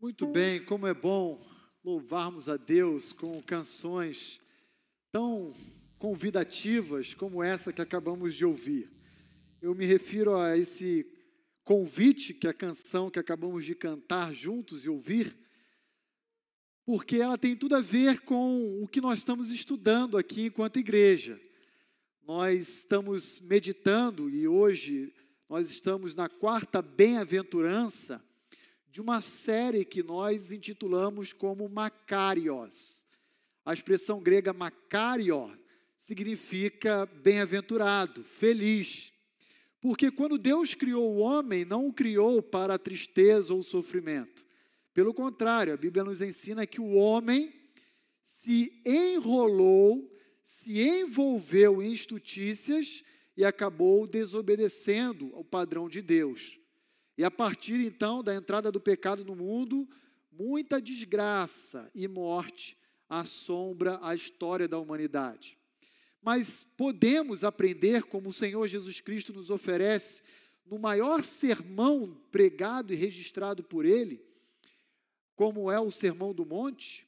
Muito bem, como é bom louvarmos a Deus com canções tão convidativas como essa que acabamos de ouvir. Eu me refiro a esse convite que a canção que acabamos de cantar juntos e ouvir, porque ela tem tudo a ver com o que nós estamos estudando aqui enquanto igreja. Nós estamos meditando e hoje nós estamos na quarta bem-aventurança de uma série que nós intitulamos como Macarios. A expressão grega Macario significa bem-aventurado, feliz. Porque quando Deus criou o homem, não o criou para a tristeza ou sofrimento. Pelo contrário, a Bíblia nos ensina que o homem se enrolou, se envolveu em estutícias e acabou desobedecendo ao padrão de Deus. E a partir então da entrada do pecado no mundo, muita desgraça e morte assombra a história da humanidade. Mas podemos aprender, como o Senhor Jesus Cristo nos oferece, no maior sermão pregado e registrado por Ele, como é o Sermão do Monte,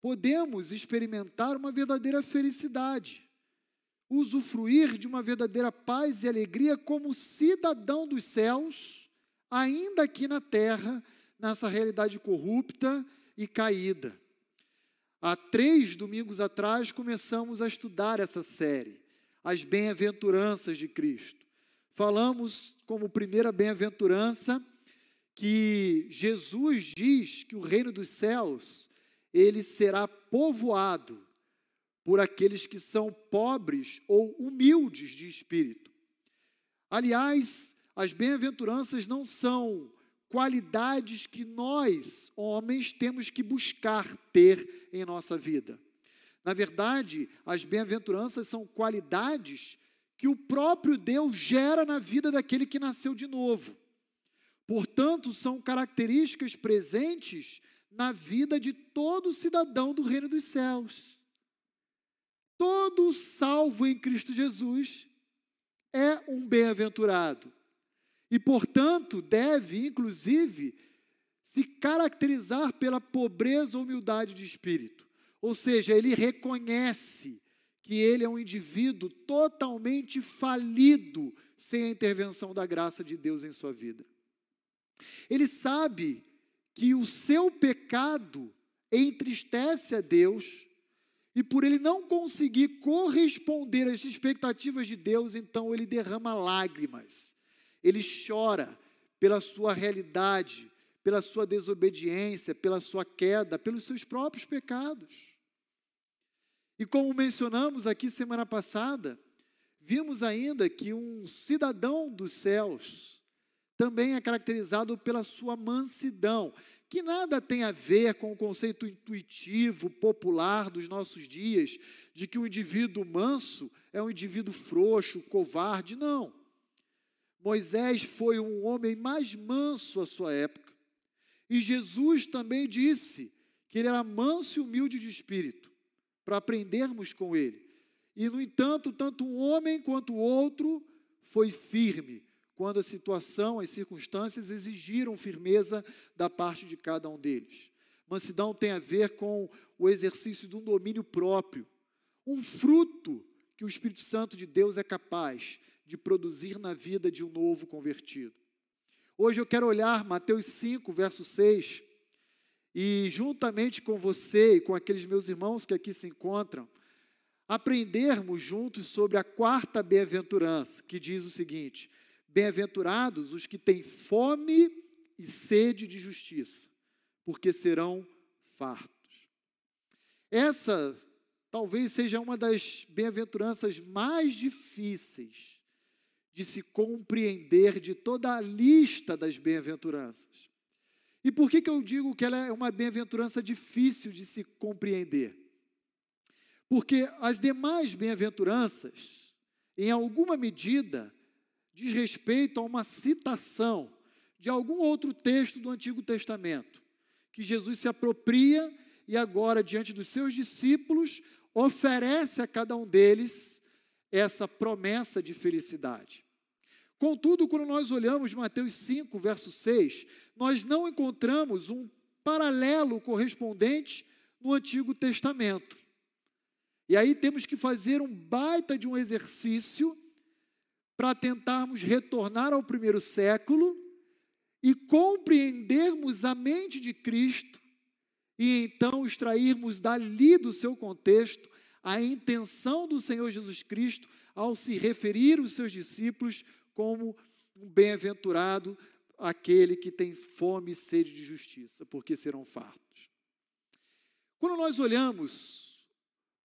podemos experimentar uma verdadeira felicidade, usufruir de uma verdadeira paz e alegria como cidadão dos céus ainda aqui na terra, nessa realidade corrupta e caída. Há três domingos atrás começamos a estudar essa série, as bem-aventuranças de Cristo. Falamos como primeira bem-aventurança que Jesus diz que o reino dos céus ele será povoado por aqueles que são pobres ou humildes de espírito. Aliás, as bem-aventuranças não são qualidades que nós, homens, temos que buscar ter em nossa vida. Na verdade, as bem-aventuranças são qualidades que o próprio Deus gera na vida daquele que nasceu de novo. Portanto, são características presentes na vida de todo cidadão do reino dos céus. Todo salvo em Cristo Jesus é um bem-aventurado. E, portanto, deve, inclusive, se caracterizar pela pobreza ou humildade de espírito. Ou seja, ele reconhece que ele é um indivíduo totalmente falido sem a intervenção da graça de Deus em sua vida. Ele sabe que o seu pecado entristece a Deus e por ele não conseguir corresponder às expectativas de Deus, então ele derrama lágrimas ele chora pela sua realidade, pela sua desobediência, pela sua queda, pelos seus próprios pecados. E como mencionamos aqui semana passada, vimos ainda que um cidadão dos céus também é caracterizado pela sua mansidão, que nada tem a ver com o conceito intuitivo, popular dos nossos dias, de que o indivíduo manso é um indivíduo frouxo, covarde, não. Moisés foi um homem mais manso à sua época. E Jesus também disse que ele era manso e humilde de espírito, para aprendermos com ele. E, no entanto, tanto um homem quanto o outro foi firme, quando a situação, as circunstâncias exigiram firmeza da parte de cada um deles. Mansidão tem a ver com o exercício de um domínio próprio, um fruto que o Espírito Santo de Deus é capaz de produzir na vida de um novo convertido. Hoje eu quero olhar Mateus 5, verso 6, e juntamente com você e com aqueles meus irmãos que aqui se encontram, aprendermos juntos sobre a quarta bem-aventurança, que diz o seguinte: Bem-aventurados os que têm fome e sede de justiça, porque serão fartos. Essa talvez seja uma das bem-aventuranças mais difíceis de se compreender de toda a lista das bem-aventuranças. E por que, que eu digo que ela é uma bem-aventurança difícil de se compreender? Porque as demais bem-aventuranças, em alguma medida, diz respeito a uma citação de algum outro texto do Antigo Testamento, que Jesus se apropria e agora, diante dos seus discípulos, oferece a cada um deles essa promessa de felicidade. Contudo, quando nós olhamos Mateus 5, verso 6, nós não encontramos um paralelo correspondente no Antigo Testamento. E aí temos que fazer um baita de um exercício para tentarmos retornar ao primeiro século e compreendermos a mente de Cristo e então extrairmos dali do seu contexto a intenção do Senhor Jesus Cristo ao se referir aos seus discípulos como um bem-aventurado aquele que tem fome e sede de justiça, porque serão fartos. Quando nós olhamos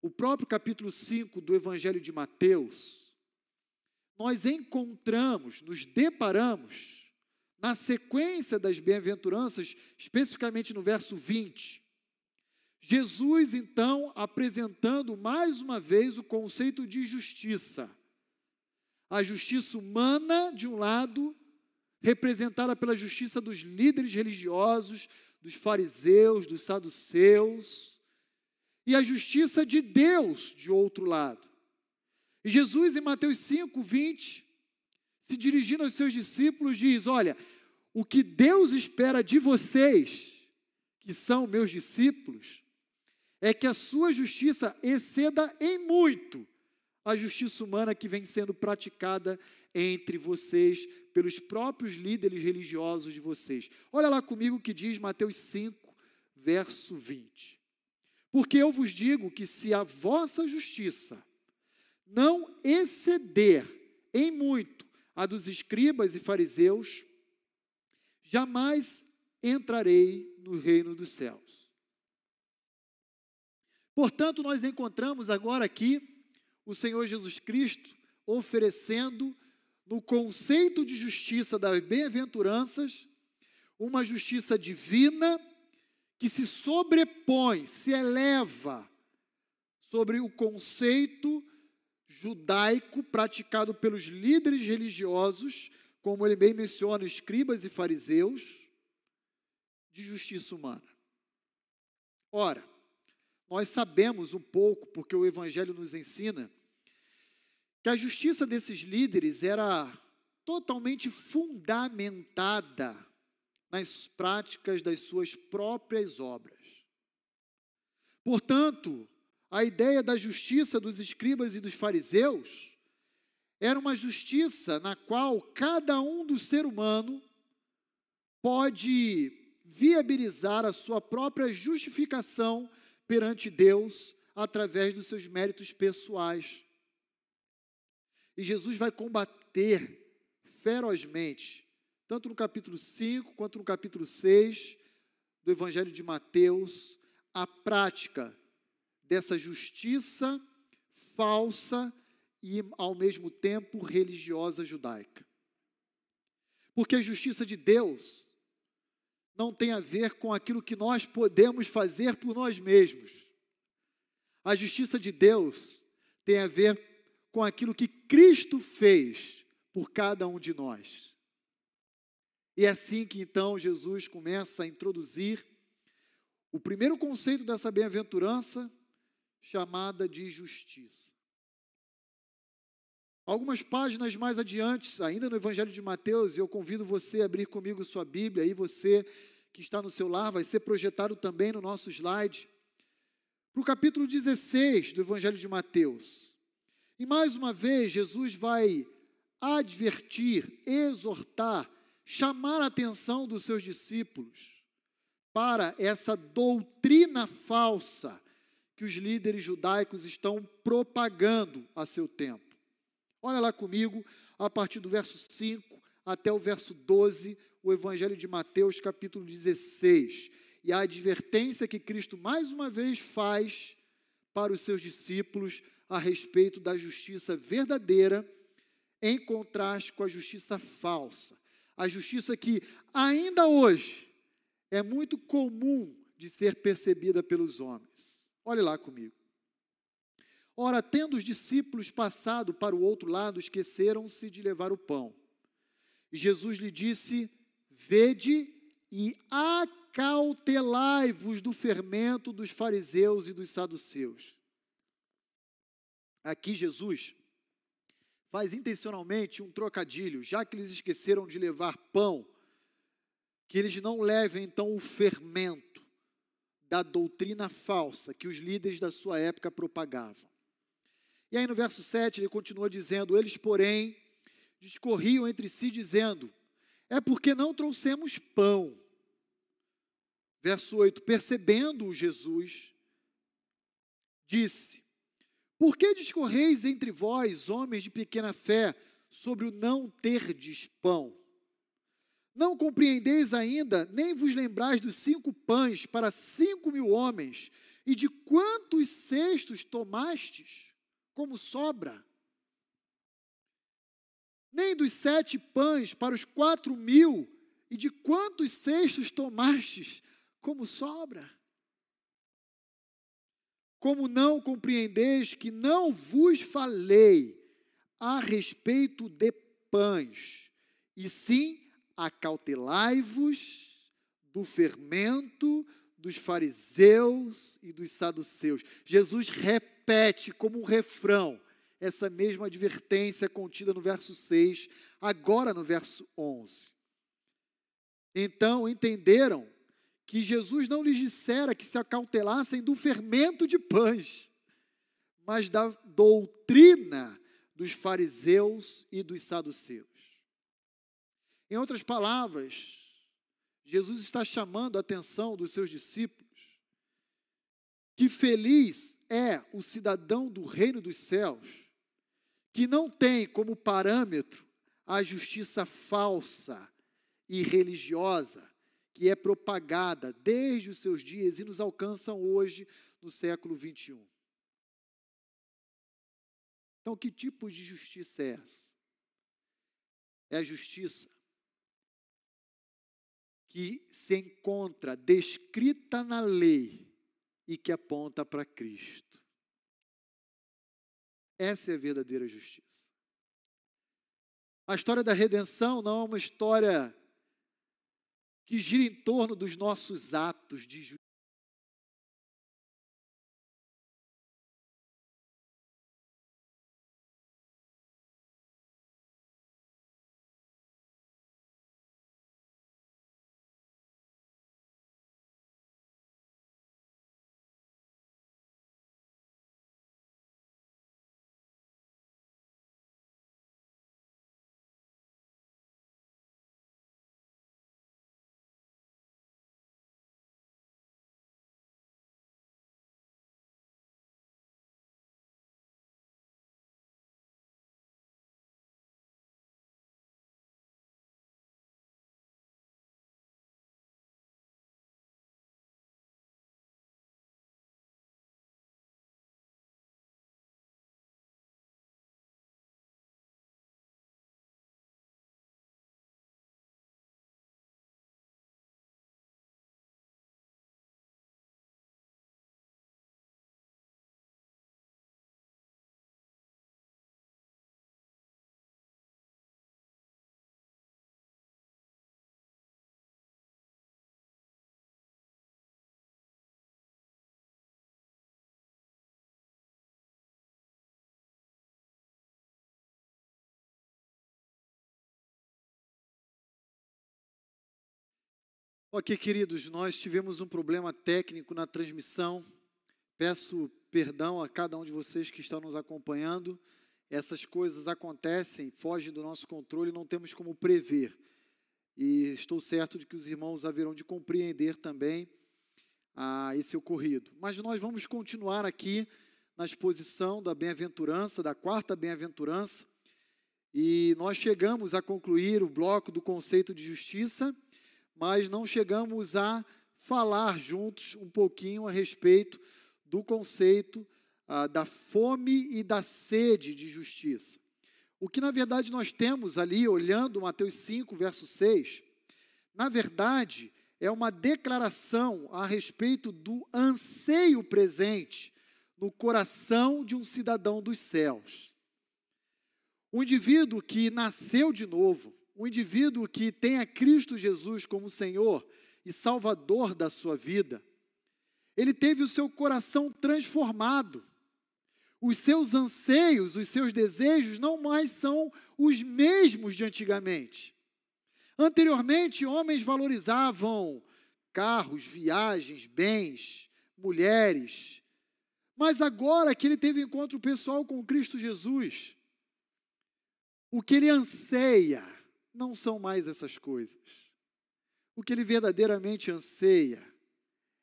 o próprio capítulo 5 do Evangelho de Mateus, nós encontramos, nos deparamos, na sequência das bem-aventuranças, especificamente no verso 20, Jesus então apresentando mais uma vez o conceito de justiça. A justiça humana, de um lado, representada pela justiça dos líderes religiosos, dos fariseus, dos saduceus, e a justiça de Deus, de outro lado. E Jesus, em Mateus 5, 20, se dirigindo aos seus discípulos, diz: Olha, o que Deus espera de vocês, que são meus discípulos, é que a sua justiça exceda em muito a justiça humana que vem sendo praticada entre vocês pelos próprios líderes religiosos de vocês. Olha lá comigo o que diz Mateus 5, verso 20. Porque eu vos digo que se a vossa justiça não exceder em muito a dos escribas e fariseus, jamais entrarei no reino dos céus. Portanto, nós encontramos agora aqui o Senhor Jesus Cristo oferecendo no conceito de justiça das bem-aventuranças, uma justiça divina que se sobrepõe, se eleva sobre o conceito judaico praticado pelos líderes religiosos, como ele bem menciona, escribas e fariseus, de justiça humana. Ora, nós sabemos um pouco, porque o Evangelho nos ensina, que a justiça desses líderes era totalmente fundamentada nas práticas das suas próprias obras. Portanto, a ideia da justiça dos escribas e dos fariseus era uma justiça na qual cada um do ser humano pode viabilizar a sua própria justificação perante Deus através dos seus méritos pessoais. E Jesus vai combater ferozmente, tanto no capítulo 5 quanto no capítulo 6 do Evangelho de Mateus, a prática dessa justiça falsa e, ao mesmo tempo, religiosa judaica. Porque a justiça de Deus não tem a ver com aquilo que nós podemos fazer por nós mesmos. A justiça de Deus tem a ver com aquilo que Cristo fez por cada um de nós. E é assim que então Jesus começa a introduzir o primeiro conceito dessa bem-aventurança, chamada de justiça. Algumas páginas mais adiante, ainda no Evangelho de Mateus, eu convido você a abrir comigo sua Bíblia, aí você que está no seu lar, vai ser projetado também no nosso slide, para o capítulo 16 do Evangelho de Mateus. E mais uma vez, Jesus vai advertir, exortar, chamar a atenção dos seus discípulos para essa doutrina falsa que os líderes judaicos estão propagando a seu tempo. Olha lá comigo, a partir do verso 5 até o verso 12, o Evangelho de Mateus, capítulo 16. E a advertência que Cristo mais uma vez faz para os seus discípulos a respeito da justiça verdadeira, em contraste com a justiça falsa. A justiça que ainda hoje é muito comum de ser percebida pelos homens. Olhe lá comigo. Ora, tendo os discípulos passado para o outro lado, esqueceram-se de levar o pão. E Jesus lhe disse: Vede e acautelai-vos do fermento dos fariseus e dos saduceus. Aqui Jesus faz intencionalmente um trocadilho, já que eles esqueceram de levar pão, que eles não levem então o fermento da doutrina falsa que os líderes da sua época propagavam. E aí no verso 7 ele continua dizendo: Eles, porém, discorriam entre si, dizendo: É porque não trouxemos pão. Verso 8: Percebendo-o Jesus, disse: Por que discorreis entre vós, homens de pequena fé, sobre o não terdes pão? Não compreendeis ainda, nem vos lembrais dos cinco pães para cinco mil homens, e de quantos cestos tomastes? como sobra. Nem dos sete pães para os quatro mil, e de quantos cestos tomastes como sobra? Como não compreendeis que não vos falei a respeito de pães, e sim acautelai-vos do fermento dos fariseus e dos saduceus. Jesus repete como um refrão essa mesma advertência contida no verso 6, agora no verso 11. Então entenderam que Jesus não lhes dissera que se acautelassem do fermento de pães, mas da doutrina dos fariseus e dos saduceus. Em outras palavras, Jesus está chamando a atenção dos seus discípulos que feliz é o cidadão do reino dos céus que não tem como parâmetro a justiça falsa e religiosa que é propagada desde os seus dias e nos alcançam hoje no século 21. Então, que tipo de justiça é essa? É a justiça que se encontra descrita na lei e que aponta para Cristo. Essa é a verdadeira justiça. A história da redenção não é uma história que gira em torno dos nossos atos de justiça Ok, queridos, nós tivemos um problema técnico na transmissão. Peço perdão a cada um de vocês que estão nos acompanhando. Essas coisas acontecem, fogem do nosso controle, não temos como prever. E estou certo de que os irmãos haverão de compreender também ah, esse ocorrido. Mas nós vamos continuar aqui na exposição da bem-aventurança, da quarta bem-aventurança. E nós chegamos a concluir o bloco do conceito de justiça mas não chegamos a falar juntos um pouquinho a respeito do conceito ah, da fome e da sede de justiça. O que na verdade nós temos ali, olhando Mateus 5, verso 6, na verdade é uma declaração a respeito do anseio presente no coração de um cidadão dos céus. Um indivíduo que nasceu de novo, um indivíduo que tem a Cristo Jesus como Senhor e Salvador da sua vida, ele teve o seu coração transformado. Os seus anseios, os seus desejos não mais são os mesmos de antigamente. Anteriormente, homens valorizavam carros, viagens, bens, mulheres. Mas agora que ele teve encontro pessoal com Cristo Jesus, o que ele anseia não são mais essas coisas. O que ele verdadeiramente anseia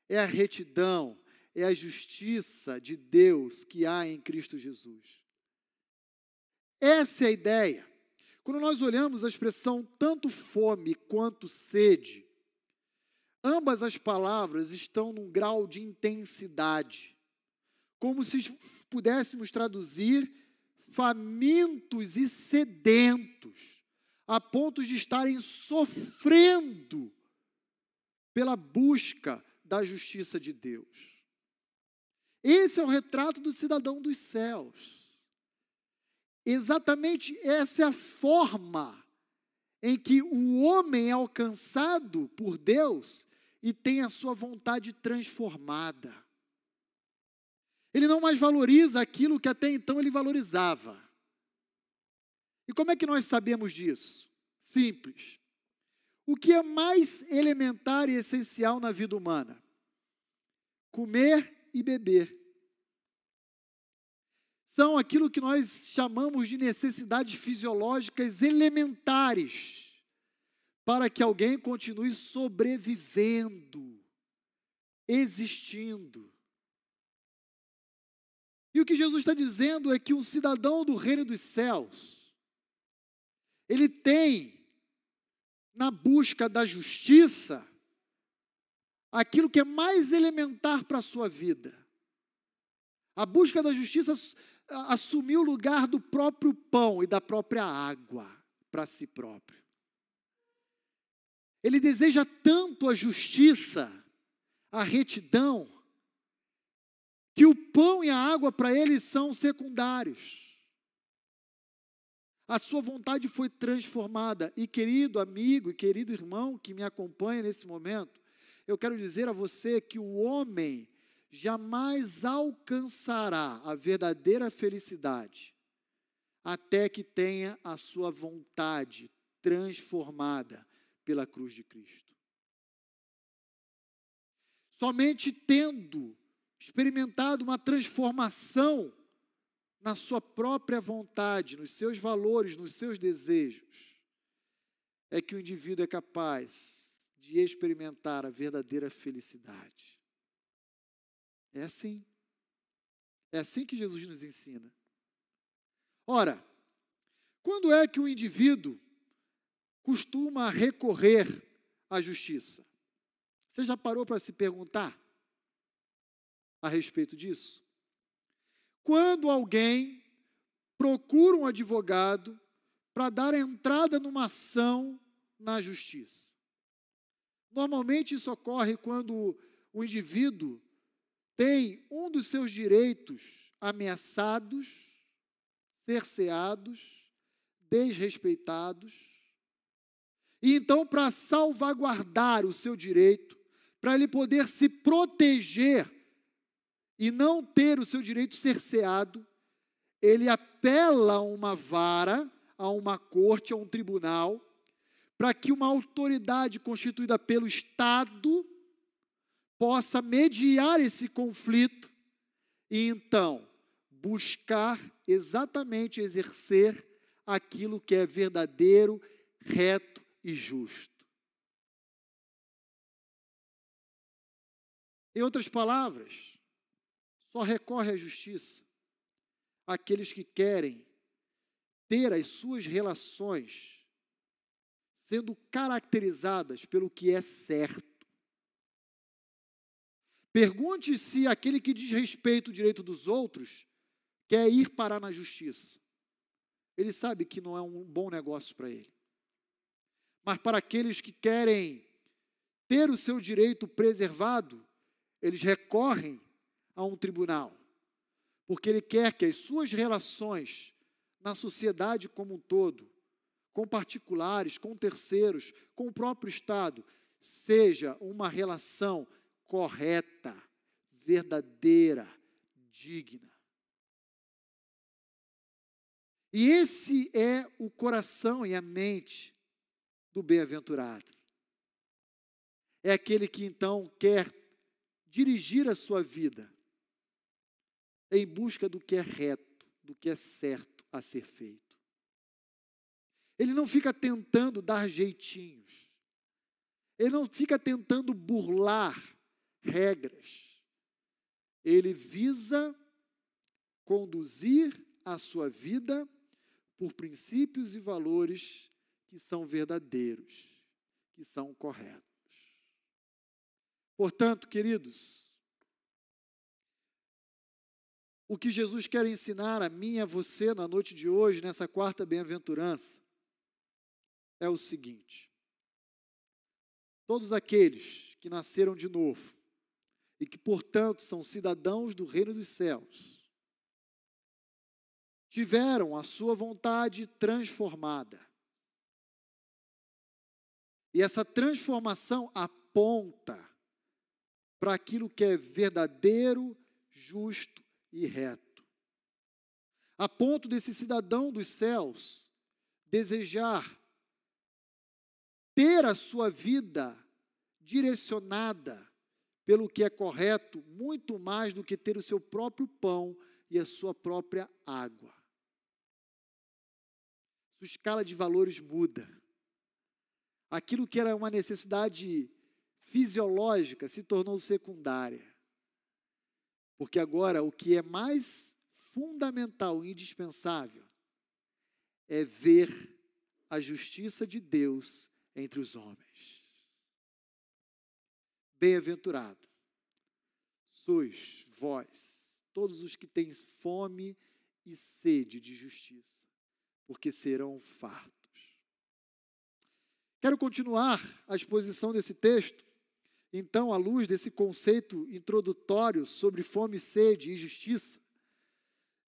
é a retidão, é a justiça de Deus que há em Cristo Jesus. Essa é a ideia. Quando nós olhamos a expressão tanto fome quanto sede, ambas as palavras estão num grau de intensidade, como se pudéssemos traduzir famintos e sedentos, a ponto de estarem sofrendo pela busca da justiça de Deus. Esse é o retrato do cidadão dos céus. Exatamente essa é a forma em que o homem é alcançado por Deus e tem a sua vontade transformada. Ele não mais valoriza aquilo que até então ele valorizava. E como é que nós sabemos disso? Simples. O que é mais elementar e essencial na vida humana? Comer e beber são aquilo que nós chamamos de necessidades fisiológicas elementares para que alguém continue sobrevivendo, existindo. E o que Jesus está dizendo é que um cidadão do reino dos céus, ele tem, na busca da justiça, aquilo que é mais elementar para a sua vida. A busca da justiça assumiu o lugar do próprio pão e da própria água para si próprio. Ele deseja tanto a justiça, a retidão, que o pão e a água para ele são secundários. A sua vontade foi transformada. E querido amigo e querido irmão que me acompanha nesse momento, eu quero dizer a você que o homem jamais alcançará a verdadeira felicidade até que tenha a sua vontade transformada pela cruz de Cristo. Somente tendo experimentado uma transformação na sua própria vontade, nos seus valores, nos seus desejos, é que o indivíduo é capaz de experimentar a verdadeira felicidade. É assim. É assim que Jesus nos ensina. Ora, quando é que o indivíduo costuma recorrer à justiça? Você já parou para se perguntar a respeito disso? Quando alguém procura um advogado para dar entrada numa ação na justiça. Normalmente isso ocorre quando o indivíduo tem um dos seus direitos ameaçados, cerceados, desrespeitados. E então, para salvaguardar o seu direito, para ele poder se proteger e não ter o seu direito cerceado, ele apela a uma vara, a uma corte, a um tribunal, para que uma autoridade constituída pelo Estado possa mediar esse conflito e então buscar exatamente exercer aquilo que é verdadeiro, reto e justo. Em outras palavras, só recorre à justiça aqueles que querem ter as suas relações sendo caracterizadas pelo que é certo Pergunte se aquele que diz respeito ao direito dos outros quer ir parar na justiça. Ele sabe que não é um bom negócio para ele. Mas para aqueles que querem ter o seu direito preservado, eles recorrem a um tribunal, porque ele quer que as suas relações na sociedade como um todo, com particulares, com terceiros, com o próprio Estado, seja uma relação correta, verdadeira, digna. E esse é o coração e a mente do bem-aventurado. É aquele que então quer dirigir a sua vida em busca do que é reto, do que é certo a ser feito. Ele não fica tentando dar jeitinhos. Ele não fica tentando burlar regras. Ele visa conduzir a sua vida por princípios e valores que são verdadeiros, que são corretos. Portanto, queridos, o que Jesus quer ensinar a mim e a você na noite de hoje, nessa quarta bem-aventurança, é o seguinte: todos aqueles que nasceram de novo e que, portanto, são cidadãos do reino dos céus, tiveram a sua vontade transformada. E essa transformação aponta para aquilo que é verdadeiro, justo e reto. A ponto desse cidadão dos céus desejar ter a sua vida direcionada pelo que é correto, muito mais do que ter o seu próprio pão e a sua própria água. Sua escala de valores muda. Aquilo que era uma necessidade fisiológica se tornou secundária. Porque agora o que é mais fundamental e indispensável é ver a justiça de Deus entre os homens. Bem-aventurado sois vós, todos os que têm fome e sede de justiça, porque serão fartos. Quero continuar a exposição desse texto então, à luz desse conceito introdutório sobre fome, sede e justiça,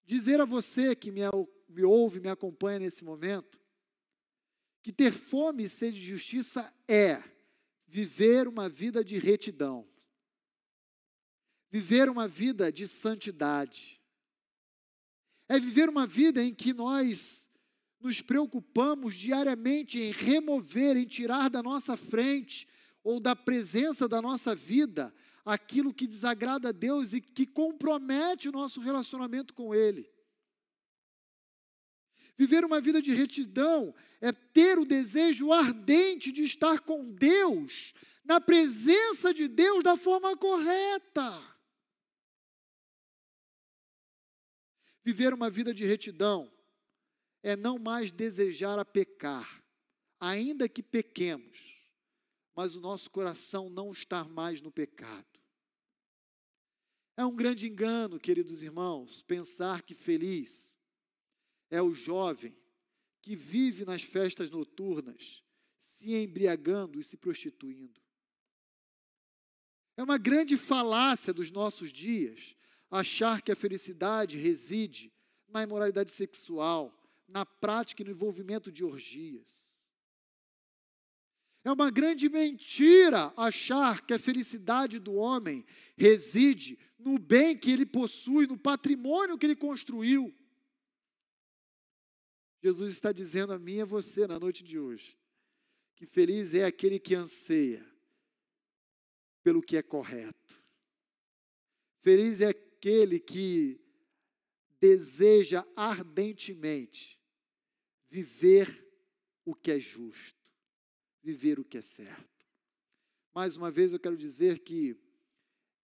dizer a você que me, me ouve, me acompanha nesse momento, que ter fome e sede de justiça é viver uma vida de retidão, viver uma vida de santidade, é viver uma vida em que nós nos preocupamos diariamente em remover, em tirar da nossa frente ou da presença da nossa vida aquilo que desagrada a Deus e que compromete o nosso relacionamento com Ele. Viver uma vida de retidão é ter o desejo ardente de estar com Deus, na presença de Deus da forma correta. Viver uma vida de retidão é não mais desejar a pecar, ainda que pequemos mas o nosso coração não está mais no pecado. É um grande engano, queridos irmãos, pensar que feliz é o jovem que vive nas festas noturnas, se embriagando e se prostituindo. É uma grande falácia dos nossos dias achar que a felicidade reside na imoralidade sexual, na prática e no envolvimento de orgias. É uma grande mentira achar que a felicidade do homem reside no bem que ele possui, no patrimônio que ele construiu. Jesus está dizendo a mim e a você na noite de hoje que feliz é aquele que anseia pelo que é correto. Feliz é aquele que deseja ardentemente viver o que é justo viver o que é certo. Mais uma vez eu quero dizer que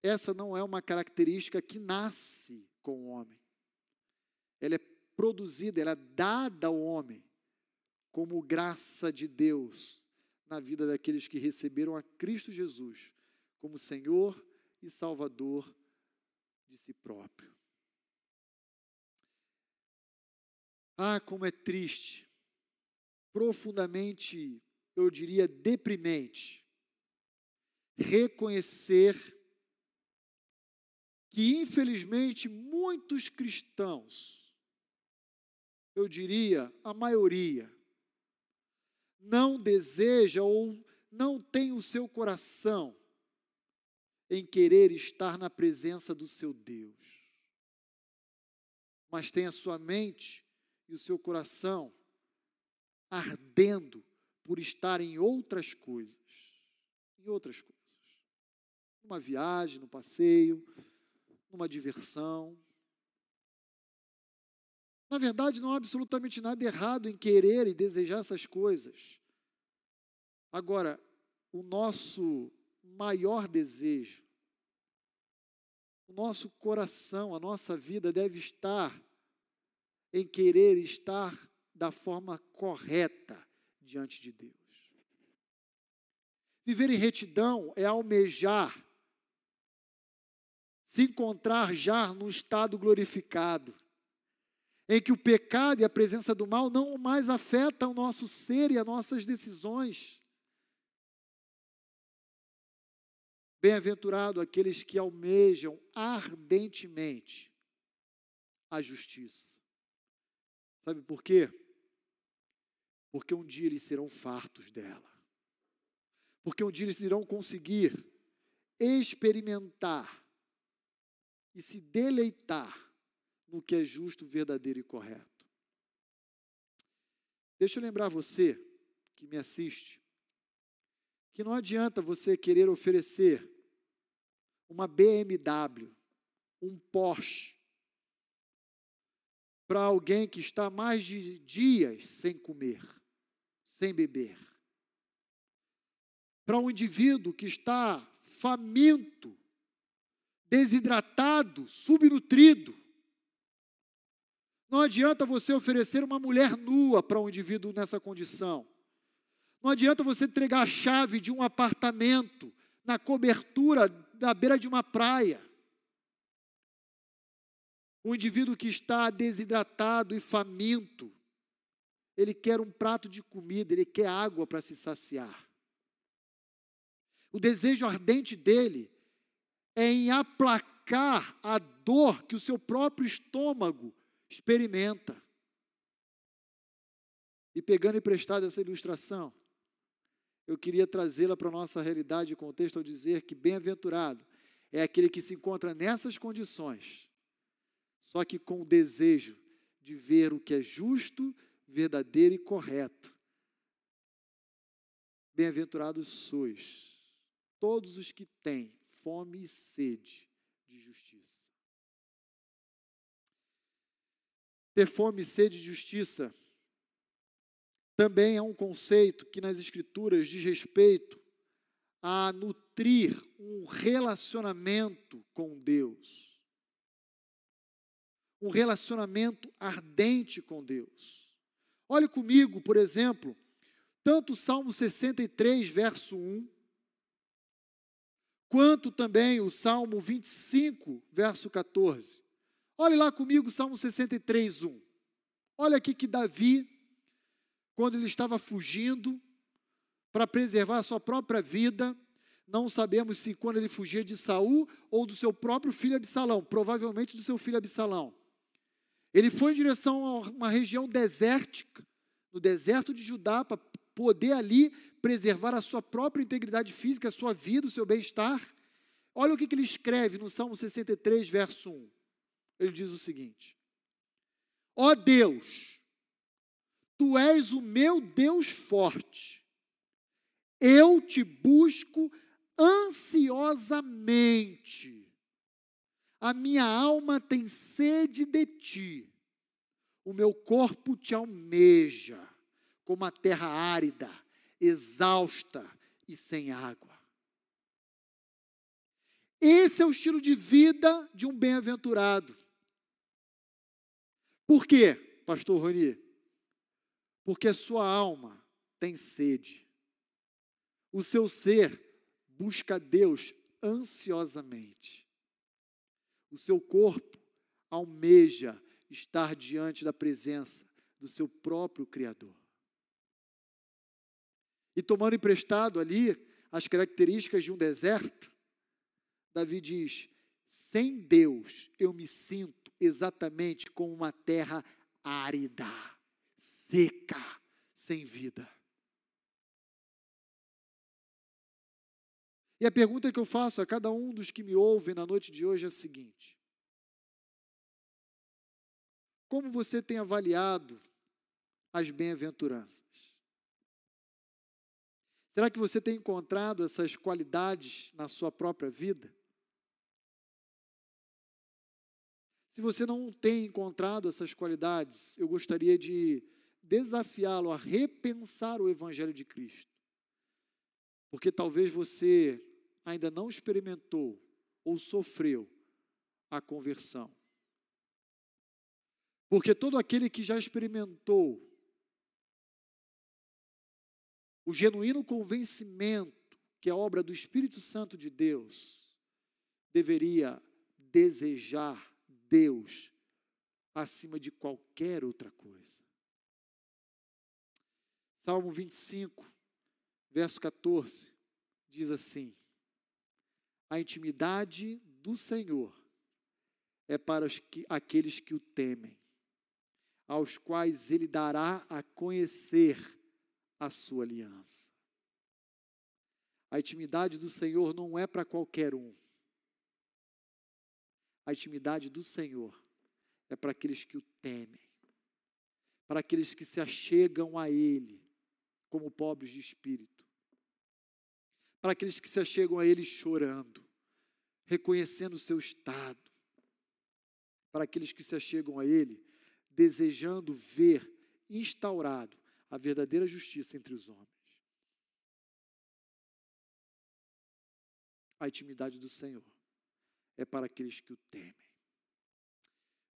essa não é uma característica que nasce com o homem. Ela é produzida, ela é dada ao homem como graça de Deus na vida daqueles que receberam a Cristo Jesus como Senhor e Salvador de si próprio. Ah, como é triste, profundamente eu diria, deprimente reconhecer que, infelizmente, muitos cristãos, eu diria, a maioria, não deseja ou não tem o seu coração em querer estar na presença do seu Deus, mas tem a sua mente e o seu coração ardendo por estar em outras coisas. Em outras coisas. Numa viagem, no passeio, numa diversão. Na verdade, não há absolutamente nada errado em querer e desejar essas coisas. Agora, o nosso maior desejo, o nosso coração, a nossa vida deve estar em querer estar da forma correta diante de Deus. Viver em retidão é almejar se encontrar já no estado glorificado, em que o pecado e a presença do mal não mais afetam o nosso ser e as nossas decisões. Bem-aventurado aqueles que almejam ardentemente a justiça. Sabe por quê? Porque um dia eles serão fartos dela. Porque um dia eles irão conseguir experimentar e se deleitar no que é justo, verdadeiro e correto. Deixa eu lembrar você que me assiste que não adianta você querer oferecer uma BMW, um Porsche, para alguém que está mais de dias sem comer, sem beber. Para um indivíduo que está faminto, desidratado, subnutrido. Não adianta você oferecer uma mulher nua para um indivíduo nessa condição. Não adianta você entregar a chave de um apartamento na cobertura da beira de uma praia. O indivíduo que está desidratado e faminto, ele quer um prato de comida, ele quer água para se saciar. O desejo ardente dele é em aplacar a dor que o seu próprio estômago experimenta. E pegando emprestado essa ilustração, eu queria trazê-la para a nossa realidade e contexto ao dizer que bem-aventurado é aquele que se encontra nessas condições, só que com o desejo de ver o que é justo, verdadeiro e correto. Bem-aventurados sois, todos os que têm fome e sede de justiça. Ter fome e sede de justiça também é um conceito que nas Escrituras diz respeito a nutrir um relacionamento com Deus. Um relacionamento ardente com Deus. Olhe comigo, por exemplo, tanto o Salmo 63, verso 1, quanto também o Salmo 25, verso 14. Olhe lá comigo o Salmo 63, 1. Olha aqui que Davi, quando ele estava fugindo para preservar a sua própria vida, não sabemos se quando ele fugia de Saul ou do seu próprio filho Absalão, provavelmente do seu filho Absalão. Ele foi em direção a uma região desértica, no deserto de Judá, para poder ali preservar a sua própria integridade física, a sua vida, o seu bem-estar. Olha o que, ele escreve no Salmo 63, verso 1. Ele diz o seguinte: Ó oh Deus, tu és o meu Deus forte, eu te busco ansiosamente, a minha alma tem sede de ti, o meu corpo te almeja como a terra árida, exausta e sem água. Esse é o estilo de vida de um bem-aventurado. Por quê, pastor Roni? Porque a sua alma tem sede. O seu ser busca Deus ansiosamente. O seu corpo almeja estar diante da presença do seu próprio Criador. E tomando emprestado ali as características de um deserto, Davi diz: sem Deus eu me sinto exatamente como uma terra árida, seca, sem vida. E a pergunta que eu faço a cada um dos que me ouvem na noite de hoje é a seguinte: Como você tem avaliado as bem-aventuranças? Será que você tem encontrado essas qualidades na sua própria vida? Se você não tem encontrado essas qualidades, eu gostaria de desafiá-lo a repensar o Evangelho de Cristo. Porque talvez você ainda não experimentou ou sofreu a conversão. Porque todo aquele que já experimentou o genuíno convencimento que é obra do Espírito Santo de Deus, deveria desejar Deus acima de qualquer outra coisa. Salmo 25, verso 14, diz assim: A intimidade do Senhor é para que, aqueles que o temem, aos quais ele dará a conhecer a sua aliança. A intimidade do Senhor não é para qualquer um. A intimidade do Senhor é para aqueles que o temem, para aqueles que se achegam a Ele como pobres de espírito, para aqueles que se achegam a Ele chorando, reconhecendo o seu estado, para aqueles que se achegam a Ele desejando ver instaurado a verdadeira justiça entre os homens. A intimidade do Senhor é para aqueles que o temem.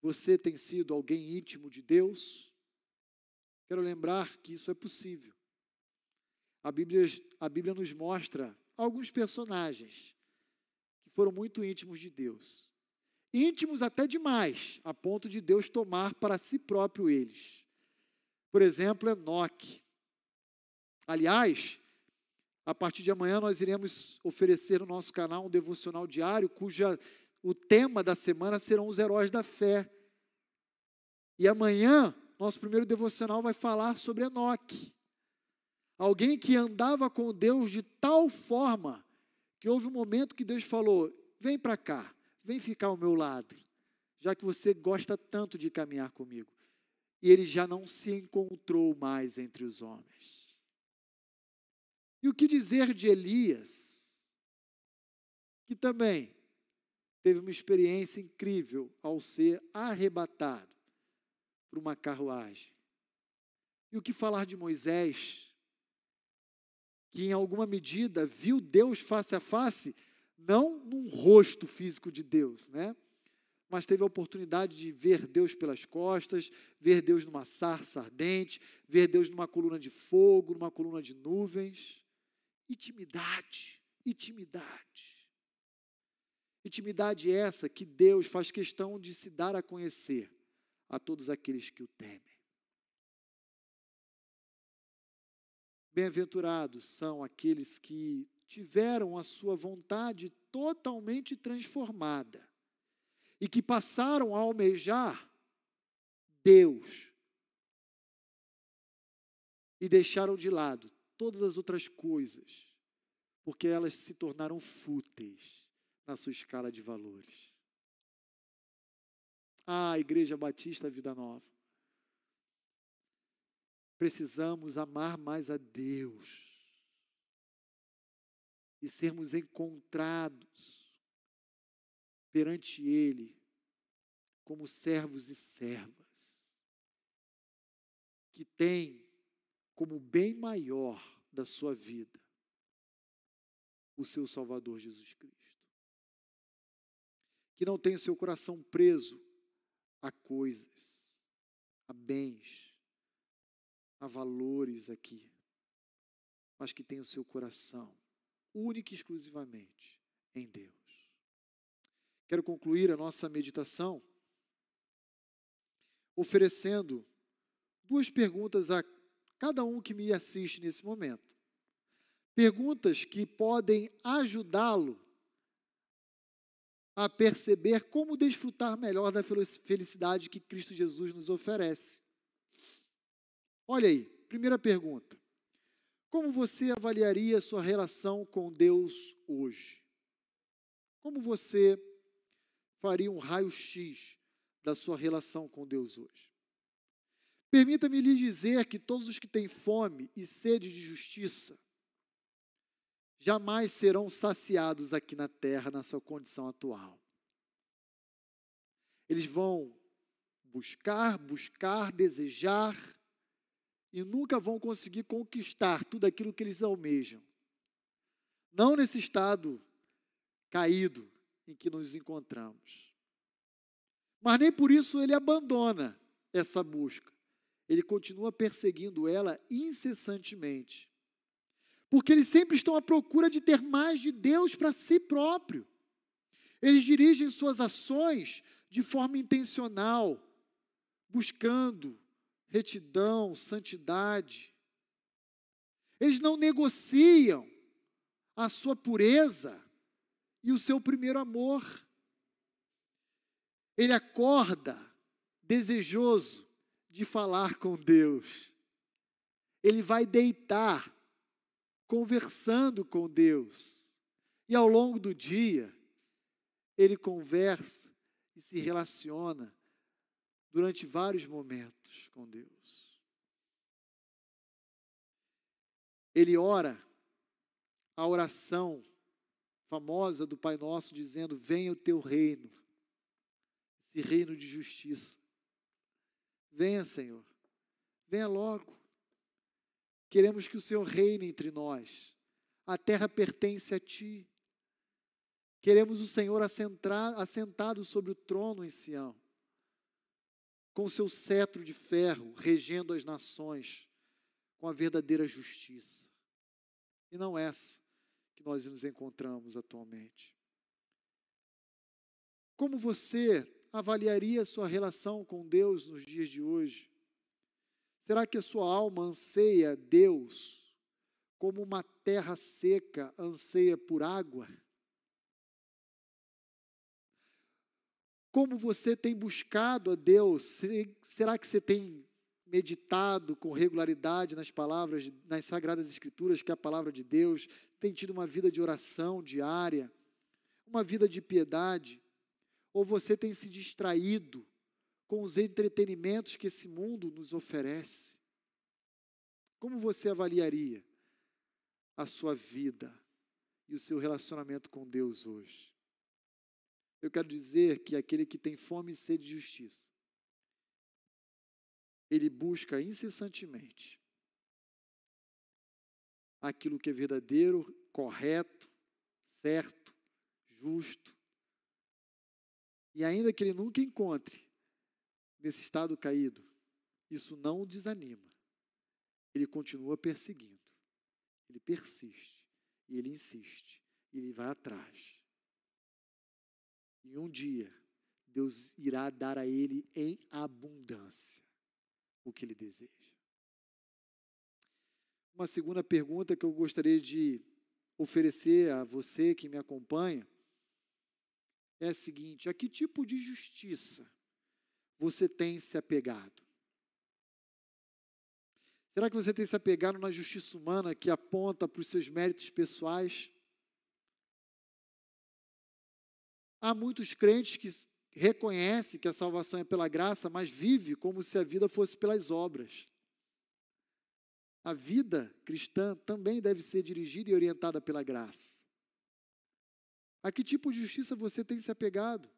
Você tem sido alguém íntimo de Deus? Quero lembrar que isso é possível. A Bíblia, a Bíblia nos mostra alguns personagens que foram muito íntimos de Deus. Íntimos até demais, a ponto de Deus tomar para si próprio eles. Por exemplo, Enoque. Aliás, a partir de amanhã nós iremos oferecer no nosso canal um devocional diário cuja o tema da semana serão os heróis da fé. E amanhã nosso primeiro devocional vai falar sobre Enoque. Alguém que andava com Deus de tal forma que houve um momento que Deus falou: "Vem para cá, vem ficar ao meu lado, já que você gosta tanto de caminhar comigo". E ele já não se encontrou mais entre os homens. E o que dizer de Elias, que também teve uma experiência incrível ao ser arrebatado por uma carruagem? E o que falar de Moisés, que em alguma medida viu Deus face a face, não num rosto físico de Deus, né? mas teve a oportunidade de ver Deus pelas costas, ver Deus numa sarça ardente, ver Deus numa coluna de fogo, numa coluna de nuvens. Intimidade, intimidade. Intimidade essa que Deus faz questão de se dar a conhecer a todos aqueles que o temem. Bem-aventurados são aqueles que tiveram a sua vontade totalmente transformada e que passaram a almejar Deus e deixaram de lado todas as outras coisas, porque elas se tornaram fúteis na sua escala de valores. Ah, Igreja Batista Vida Nova. Precisamos amar mais a Deus e sermos encontrados perante Ele como servos e servas que têm como bem maior da sua vida o seu Salvador Jesus Cristo. Que não tenha o seu coração preso a coisas, a bens, a valores aqui, mas que tenha o seu coração único e exclusivamente em Deus. Quero concluir a nossa meditação oferecendo duas perguntas a cada um que me assiste nesse momento. Perguntas que podem ajudá-lo a perceber como desfrutar melhor da felicidade que Cristo Jesus nos oferece. Olha aí, primeira pergunta. Como você avaliaria sua relação com Deus hoje? Como você faria um raio-x da sua relação com Deus hoje? Permita-me lhe dizer que todos os que têm fome e sede de justiça jamais serão saciados aqui na terra, na sua condição atual. Eles vão buscar, buscar, desejar, e nunca vão conseguir conquistar tudo aquilo que eles almejam. Não nesse estado caído em que nos encontramos. Mas nem por isso ele abandona essa busca. Ele continua perseguindo ela incessantemente. Porque eles sempre estão à procura de ter mais de Deus para si próprio. Eles dirigem suas ações de forma intencional, buscando retidão, santidade. Eles não negociam a sua pureza e o seu primeiro amor. Ele acorda desejoso de falar com Deus. Ele vai deitar conversando com Deus. E ao longo do dia, ele conversa e se relaciona durante vários momentos com Deus. Ele ora a oração famosa do Pai Nosso dizendo: Venha o teu reino, esse reino de justiça. Venha, Senhor, venha logo. Queremos que o Senhor reine entre nós. A terra pertence a ti. Queremos o Senhor assentado sobre o trono em Sião com seu cetro de ferro, regendo as nações com a verdadeira justiça. E não essa que nós nos encontramos atualmente. Como você avaliaria a sua relação com Deus nos dias de hoje? Será que a sua alma anseia Deus como uma terra seca anseia por água? Como você tem buscado a Deus? Será que você tem meditado com regularidade nas palavras, nas sagradas escrituras, que é a palavra de Deus? Tem tido uma vida de oração diária? Uma vida de piedade? Ou você tem se distraído com os entretenimentos que esse mundo nos oferece? Como você avaliaria a sua vida e o seu relacionamento com Deus hoje? Eu quero dizer que aquele que tem fome e sede de justiça, ele busca incessantemente aquilo que é verdadeiro, correto, certo, justo. E ainda que ele nunca encontre nesse estado caído, isso não o desanima. Ele continua perseguindo, ele persiste, e ele insiste, e ele vai atrás. E um dia, Deus irá dar a ele em abundância o que ele deseja. Uma segunda pergunta que eu gostaria de oferecer a você que me acompanha é a seguinte: a que tipo de justiça você tem se apegado? Será que você tem se apegado na justiça humana que aponta para os seus méritos pessoais? Há muitos crentes que reconhecem que a salvação é pela graça, mas vive como se a vida fosse pelas obras. A vida cristã também deve ser dirigida e orientada pela graça. A que tipo de justiça você tem se apegado?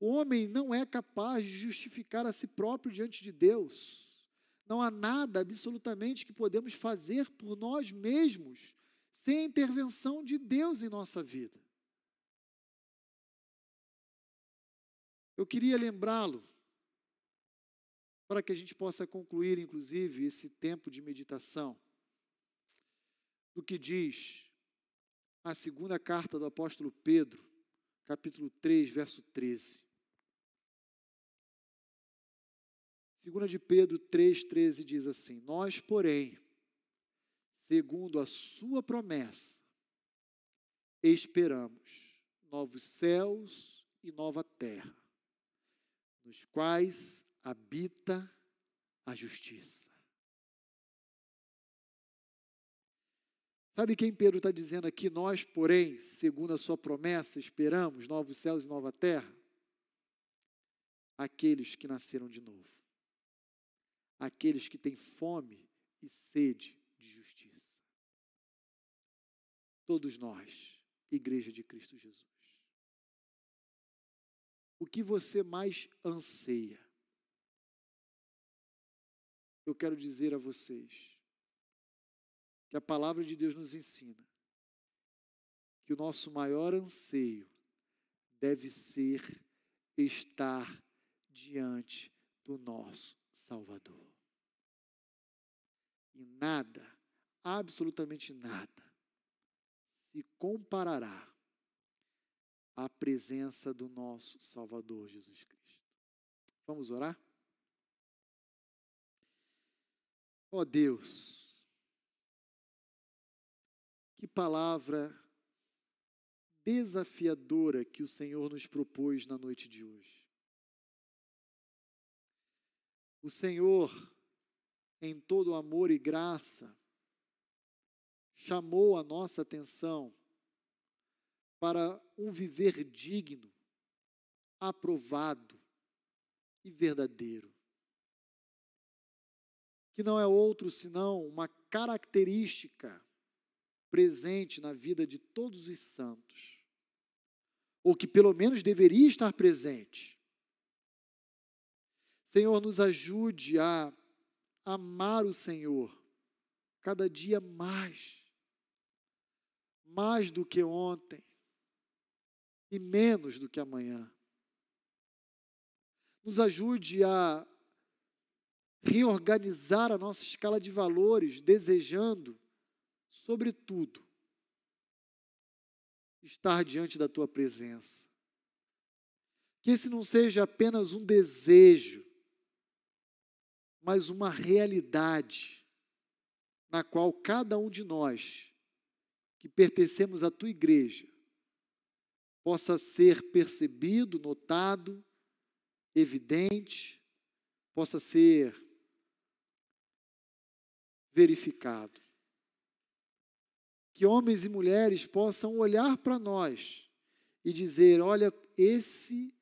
O homem não é capaz de justificar a si próprio diante de Deus. Não há nada absolutamente que podemos fazer por nós mesmos sem a intervenção de Deus em nossa vida. Eu queria lembrá-lo, para que a gente possa concluir, inclusive, esse tempo de meditação, do que diz a segunda carta do apóstolo Pedro, capítulo 3, verso 13. Segunda de Pedro 3,13 diz assim: Nós, porém, segundo a sua promessa, esperamos novos céus e nova terra, nos quais habita a justiça. Sabe quem Pedro está dizendo aqui? Nós, porém, segundo a sua promessa, esperamos novos céus e nova terra? Aqueles que nasceram de novo. Aqueles que têm fome e sede de justiça. todos nós, Igreja de Cristo Jesus. O que você mais anseia? Eu quero dizer a vocês que a palavra de Deus nos ensina que o nosso maior anseio deve ser estar diante do nosso Salvador. E nada, absolutamente nada, se comparará à presença do nosso Salvador Jesus Cristo. Vamos orar? Ó oh Deus, que palavra desafiadora que o Senhor nos propôs na noite de hoje. O Senhor, em todo amor e graça, chamou a nossa atenção para um viver digno, aprovado e verdadeiro. Que não é outro senão uma característica presente na vida de todos os santos, ou que pelo menos deveria estar presente. Senhor, nos ajude a amar o Senhor cada dia mais, mais do que ontem e menos do que amanhã. Nos ajude a reorganizar a nossa escala de valores, desejando sobretudo, estar diante da tua presença. Que esse não seja apenas um desejo, mas uma realidade na qual cada um de nós que pertencemos à tua igreja possa ser percebido, notado, evidente, possa ser verificado que homens e mulheres possam olhar para nós e dizer: olha, esse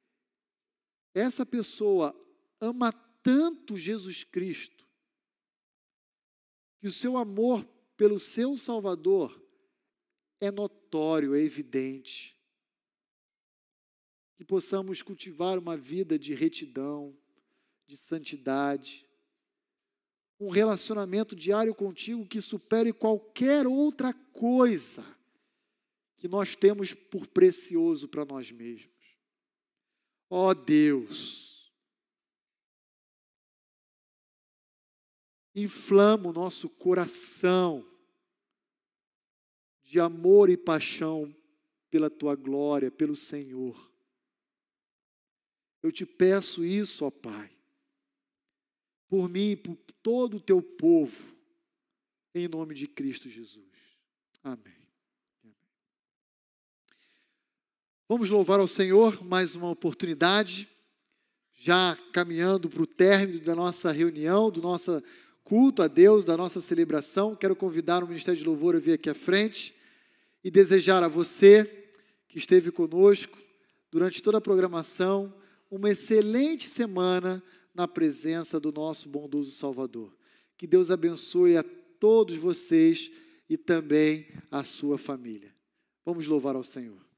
essa pessoa ama tanto Jesus Cristo que o seu amor pelo seu Salvador é notório, é evidente. Que possamos cultivar uma vida de retidão, de santidade, um relacionamento diário contigo que supere qualquer outra coisa que nós temos por precioso para nós mesmos. Ó oh Deus, inflama o nosso coração de amor e paixão pela tua glória, pelo Senhor. Eu te peço isso, ó Pai por mim e por todo o teu povo, em nome de Cristo Jesus. Amém. Vamos louvar ao Senhor mais uma oportunidade, já caminhando para o término da nossa reunião, do nosso culto a Deus, da nossa celebração. Quero convidar o Ministério de Louvor a vir aqui à frente e desejar a você que esteve conosco durante toda a programação uma excelente semana na presença do nosso bondoso Salvador. Que Deus abençoe a todos vocês e também a sua família. Vamos louvar ao Senhor.